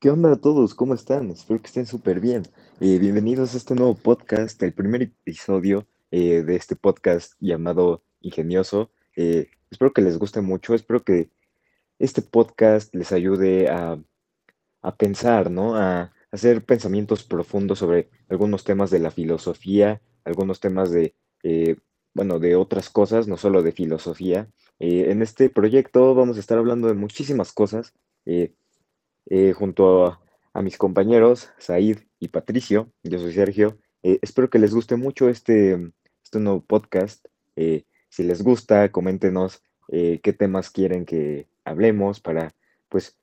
¿Qué onda a todos? ¿Cómo están? Espero que estén súper bien. Eh, bienvenidos a este nuevo podcast, el primer episodio eh, de este podcast llamado Ingenioso. Eh, espero que les guste mucho, espero que este podcast les ayude a, a pensar, ¿no? A hacer pensamientos profundos sobre algunos temas de la filosofía, algunos temas de, bueno, de otras cosas, no solo de filosofía. en este proyecto vamos a estar hablando de muchísimas cosas. Eh, junto a, mis compañeros Said y Patricio. Yo soy Sergio. Eh, espero que les guste mucho este, este nuevo podcast. Eh, si les gusta, coméntenos qué temas quieren que hablemos para, pues,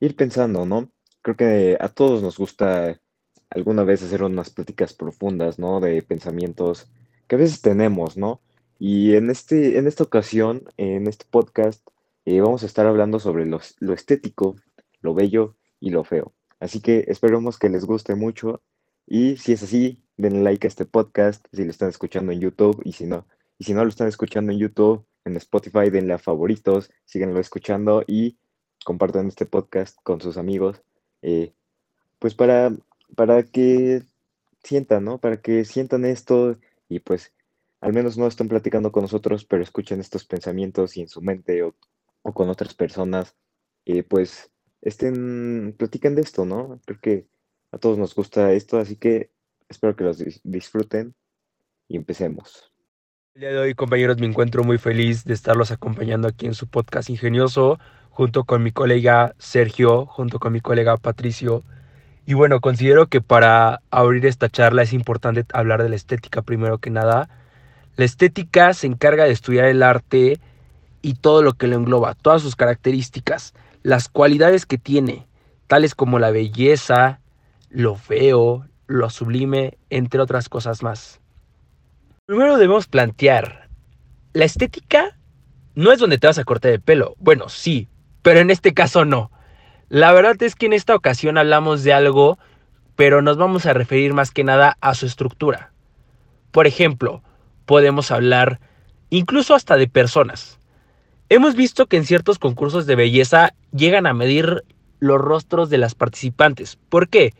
ir pensando, ¿no? Creo que a todos nos gusta alguna vez hacer unas pláticas profundas, ¿no? De pensamientos que a veces tenemos, ¿no? Y en, este, en esta ocasión, en este podcast, vamos a estar hablando sobre lo estético lo bello y lo feo. Así que esperemos que les guste mucho y si es así, den like a este podcast si lo están escuchando en YouTube y si no, y si no lo están escuchando en YouTube, en Spotify, denle a favoritos, síganlo escuchando y compartan este podcast con sus amigos, eh, pues para, para que sientan, ¿no? Para que sientan esto y pues al menos no estén platicando con nosotros, pero escuchen estos pensamientos y en su mente o, con otras personas, eh, pues estén, platiquen de esto, ¿no? Creo que a todos nos gusta esto, así que espero que los disfruten y empecemos. El día de hoy, compañeros, me encuentro muy feliz de estarlos acompañando aquí en su podcast ingenioso, junto con mi colega Sergio, junto con mi colega Patricio. Y bueno, considero que para abrir esta charla es importante hablar de la estética primero que nada. La estética se encarga de estudiar el arte y todo lo que lo engloba, todas sus características las cualidades que tiene, tales como la belleza, lo feo, lo sublime, entre otras cosas más. Primero debemos plantear, la estética no es donde te vas a cortar el pelo. Bueno, sí, pero en este caso no. La verdad es que en esta ocasión hablamos de algo, pero nos vamos a referir más que nada a su estructura. Por ejemplo, podemos hablar incluso hasta de personas. Hemos visto que en ciertos concursos de belleza llegan a medir los rostros de las participantes. ¿Por qué?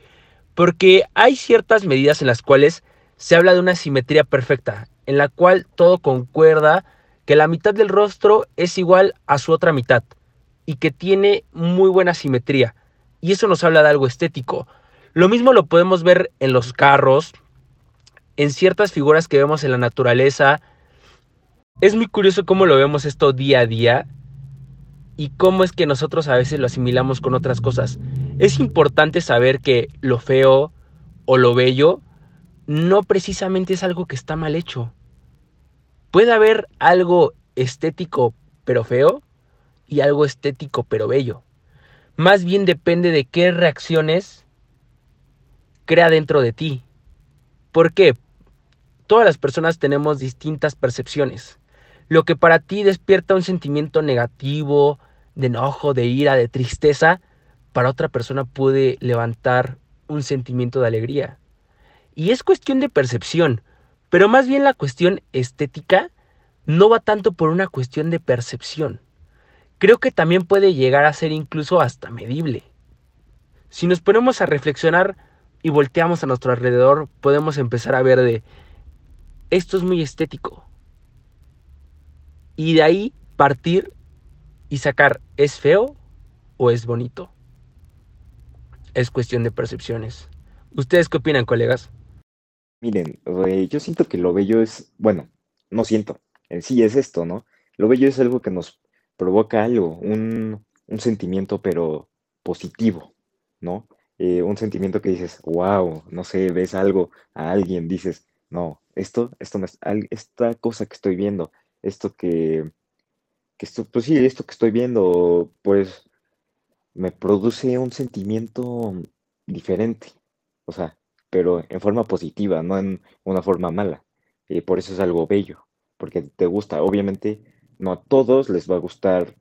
Porque hay ciertas medidas en las cuales se habla de una simetría perfecta, en la cual todo concuerda que la mitad del rostro es igual a su otra mitad y que tiene muy buena simetría. Y eso nos habla de algo estético. Lo mismo lo podemos ver en los carros, en ciertas figuras que vemos en la naturaleza, es muy curioso cómo lo vemos esto día a día y cómo es que nosotros a veces lo asimilamos con otras cosas. Es importante saber que lo feo o lo bello no precisamente es algo que está mal hecho. Puede haber algo estético pero feo y algo estético pero bello. Más bien depende de qué reacciones crea dentro de ti. ¿Por qué? Todas las personas tenemos distintas percepciones. Lo que para ti despierta un sentimiento negativo, de enojo, de ira, de tristeza, para otra persona puede levantar un sentimiento de alegría. Y es cuestión de percepción, pero más bien la cuestión estética no va tanto por una cuestión de percepción. Creo que también puede llegar a ser incluso hasta medible. Si nos ponemos a reflexionar y volteamos a nuestro alrededor, podemos empezar a ver de, esto es muy estético, y de ahí partir y sacar, ¿es feo o es bonito? Es cuestión de percepciones. ¿Ustedes qué opinan, colegas? Miren, yo siento que lo bello es, bueno, no siento, en sí es esto, ¿no? Lo bello es algo que nos provoca algo, un, sentimiento, pero positivo, ¿no? Eh, un sentimiento que dices, wow, no sé, ves algo a alguien, dices, no, esto, esto no es, esta cosa que estoy viendo esto que, que esto, pues sí, esto que estoy viendo, pues me produce un sentimiento diferente, o sea, pero en forma positiva, no en una forma mala. Y por eso es algo bello, porque te gusta. Obviamente, no a todos les va a gustar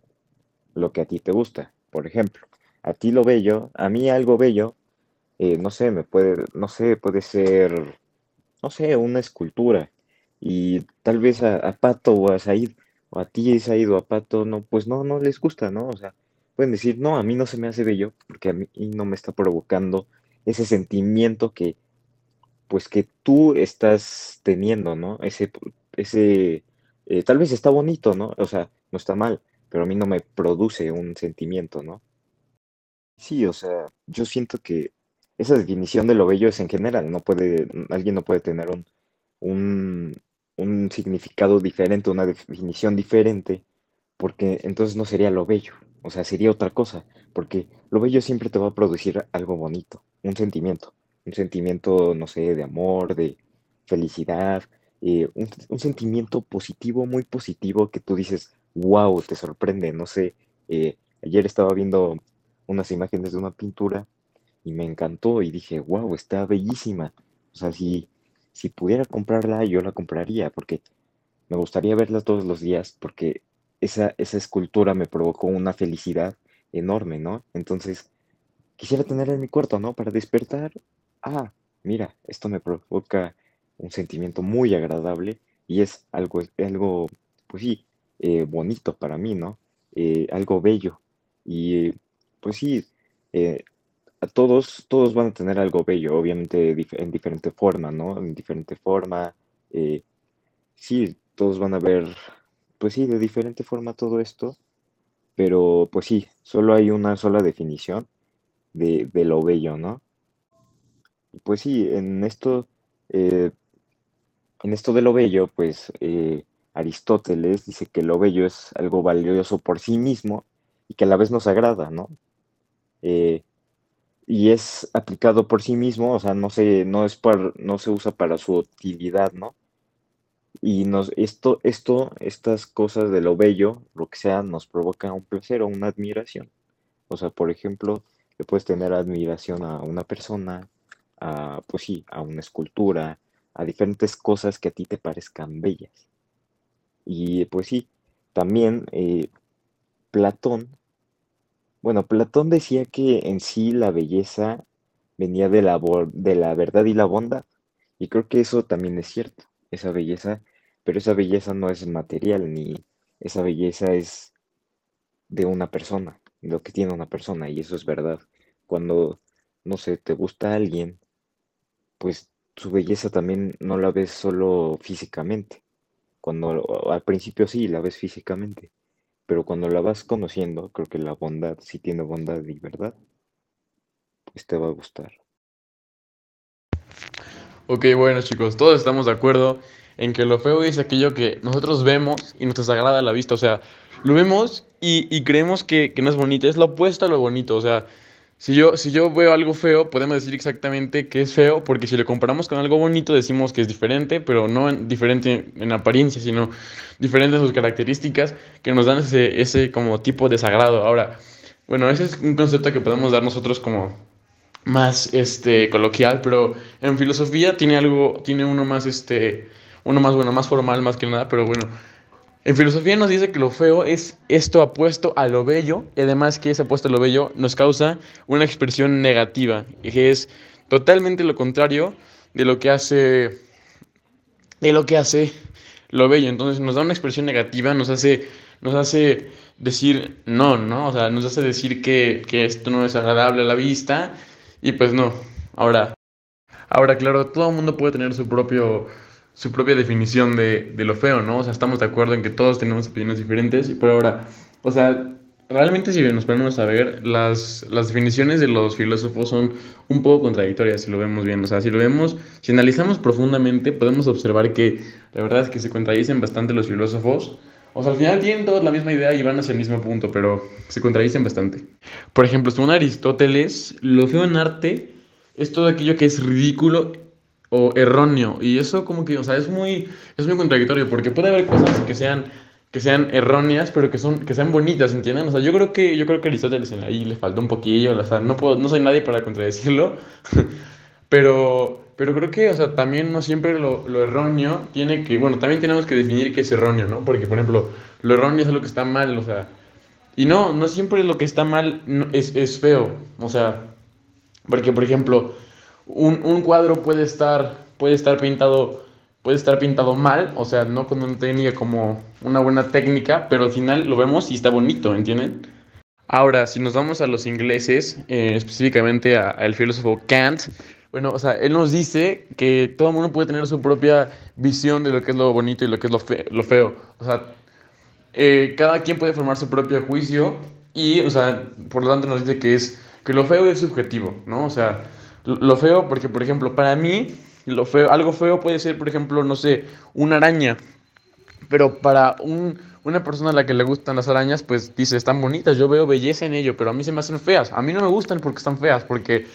lo que a ti te gusta. Por ejemplo, a ti lo bello, a mí algo bello, eh, no sé, me puede, no sé, puede ser, no sé, una escultura, y tal vez a, Pato o a Said, o a ti Said o a Pato, no, pues no, no les gusta, ¿no? O sea, pueden decir, no, a mí no se me hace bello porque a mí no me está provocando ese sentimiento que, pues que tú estás teniendo, ¿no? Ese, ese, eh, tal vez está bonito, ¿no? O sea, no está mal, pero a mí no me produce un sentimiento, ¿no? Sí, o sea, yo siento que esa definición de lo bello es en general, no puede, alguien no puede tener un, un, un significado diferente, una definición diferente, porque entonces no sería lo bello, o sea, sería otra cosa, porque lo bello siempre te va a producir algo bonito, un sentimiento, un sentimiento, no sé, de amor, de felicidad, eh, un, un sentimiento positivo, muy positivo, que tú dices, wow, te sorprende, no sé, eh, ayer estaba viendo unas imágenes de una pintura y me encantó y dije, wow, está bellísima. O sea, si, si pudiera comprarla, yo la compraría porque me gustaría verla todos los días porque esa, esa escultura me provocó una felicidad enorme, ¿no? Entonces, quisiera tenerla en mi cuarto, ¿no? Para despertar, ah, mira, esto me provoca un sentimiento muy agradable y es algo, algo pues sí, eh, bonito para mí, ¿no? Eh, algo bello. Y pues sí, eh, a todos, todos van a tener algo bello, obviamente en diferente forma, ¿no? En diferente forma. eh, sí, todos van a ver, pues sí, de diferente forma todo esto, pero pues sí, solo hay una sola definición de, de lo bello, ¿no? Pues sí, en esto, eh, en esto de lo bello, pues eh, Aristóteles dice que lo bello es algo valioso por sí mismo y que a la vez nos agrada, ¿no? Eh, y es aplicado por sí mismo, o sea, no se, no es no se usa para su utilidad, ¿no? Y nos, esto, esto, estas cosas de lo bello, lo que sea, nos provoca un placer o una admiración. O sea, por ejemplo, le puedes tener admiración a una persona, a, pues sí, a una escultura, a diferentes cosas que a ti te parezcan bellas. Y pues sí, también eh, Platón, bueno, Platón decía que en sí la belleza venía de la, de la verdad y la bondad. Y creo que eso también es cierto, esa belleza, pero esa belleza no es material, ni esa belleza es de una persona, lo que tiene una persona, y eso es verdad. Cuando, no sé, te gusta alguien, pues su belleza también no la ves solo físicamente. Cuando al principio sí la ves físicamente, pero cuando la vas conociendo, creo que la bondad, si tiene bondad y verdad, pues te va a gustar. Ok, bueno chicos, todos estamos de acuerdo en que lo feo es aquello que nosotros vemos y nos desagrada la vista, o sea, lo vemos y, y creemos que, que no es bonito, es lo opuesto a lo bonito, o sea, si yo, si yo veo algo feo, podemos decir exactamente que es feo, porque si lo comparamos con algo bonito decimos que es diferente, pero no en- diferente en apariencia, sino diferente en sus características que nos dan ese, ese como tipo de desagrado. Ahora, bueno, ese es un concepto que podemos dar nosotros como más este coloquial, pero en filosofía tiene algo, tiene uno más este, uno más bueno, más formal más que nada, pero bueno, en filosofía nos dice que lo feo es esto apuesto a lo bello, y además que ese apuesto a lo bello nos causa una expresión negativa, y que es totalmente lo contrario de lo que hace de lo que hace lo bello. Entonces nos da una expresión negativa, nos hace, nos hace decir no, ¿no? O sea, nos hace decir que, que esto no es agradable a la vista y pues no. Ahora, ahora claro, todo el mundo puede tener su propio, su propia definición de, de lo feo, ¿no? O sea, estamos de acuerdo en que todos tenemos opiniones diferentes, pero ahora, o sea, realmente si nos ponemos a ver, las, las definiciones de los filósofos son un poco contradictorias si lo vemos bien. O sea, si lo vemos, si analizamos profundamente, podemos observar que la verdad es que se contradicen bastante los filósofos. O sea, al final tienen todos la misma idea y van hacia el mismo punto, pero se contradicen bastante. Por ejemplo, según Aristóteles, lo feo en arte es todo aquello que es ridículo o erróneo. Y eso como que, o sea, es muy, es muy contradictorio, porque puede haber cosas que sean, que sean erróneas, pero que, son, que sean bonitas, ¿entienden? O sea, yo creo que, yo creo que Aristóteles ahí le faltó un poquillo, o sea, no, puedo, no soy nadie para contradecirlo, pero, pero creo que, o sea, también no siempre lo, lo erróneo tiene que, bueno, también tenemos que definir qué es erróneo, ¿no? Porque, por ejemplo, lo erróneo es lo que está mal, o sea, y no, no siempre lo que está mal es, es feo, o sea, porque, por ejemplo, un, un cuadro puede estar, puede estar pintado, puede estar pintado mal, o sea, no con una técnica como una buena técnica, pero al final lo vemos y está bonito, ¿entienden? Ahora, si nos vamos a los ingleses, eh, específicamente al filósofo Kant, bueno, o sea, él nos dice que todo mundo puede tener su propia visión de lo que es lo bonito y lo que es lo, lo feo. O sea, eh, cada quien puede formar su propio juicio y, o sea, por lo tanto nos dice que es que lo feo es subjetivo, ¿no? O sea, lo feo porque, por ejemplo, para mí, lo feo, algo feo puede ser, por ejemplo, no sé, una araña, pero para un una persona a la que le gustan las arañas, pues dice, están bonitas, yo veo belleza en ello, pero a mí se me hacen feas. A mí no me gustan porque están feas, porque,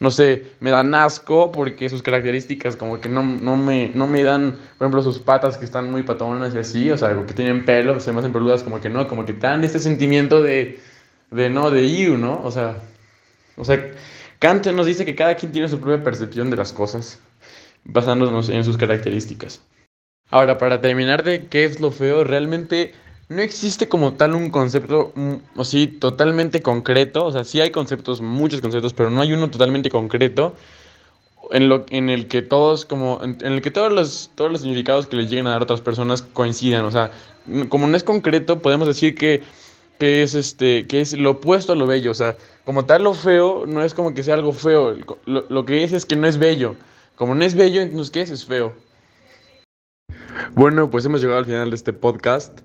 no sé, me dan asco, porque sus características como que no, no, me, no me dan, por ejemplo, sus patas que están muy patonas y así, o sea, que tienen pelo, se me hacen peludas, como que no, como que dan este sentimiento de, de no, de you, ¿no? O sea, o sea, Kant nos dice que cada quien tiene su propia percepción de las cosas, basándonos en sus características. Ahora, para terminar de qué es lo feo, realmente no existe como tal un concepto mm, así totalmente concreto. O sea, sí hay conceptos, muchos conceptos, pero no hay uno totalmente concreto en, lo, en el que todos, como, en, el que todos los, todos los significados que les lleguen a dar a otras personas coincidan. O sea, como no es concreto, podemos decir que, que es este, que es lo opuesto a lo bello. O sea, como tal lo feo no es como que sea algo feo. Lo, lo que es es que no es bello. Como no es bello, entonces ¿qué es? Es feo. Bueno, pues hemos llegado al final de este podcast.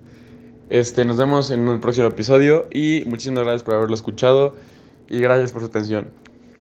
Este, nos vemos en un próximo episodio y muchísimas gracias por haberlo escuchado y gracias por su atención.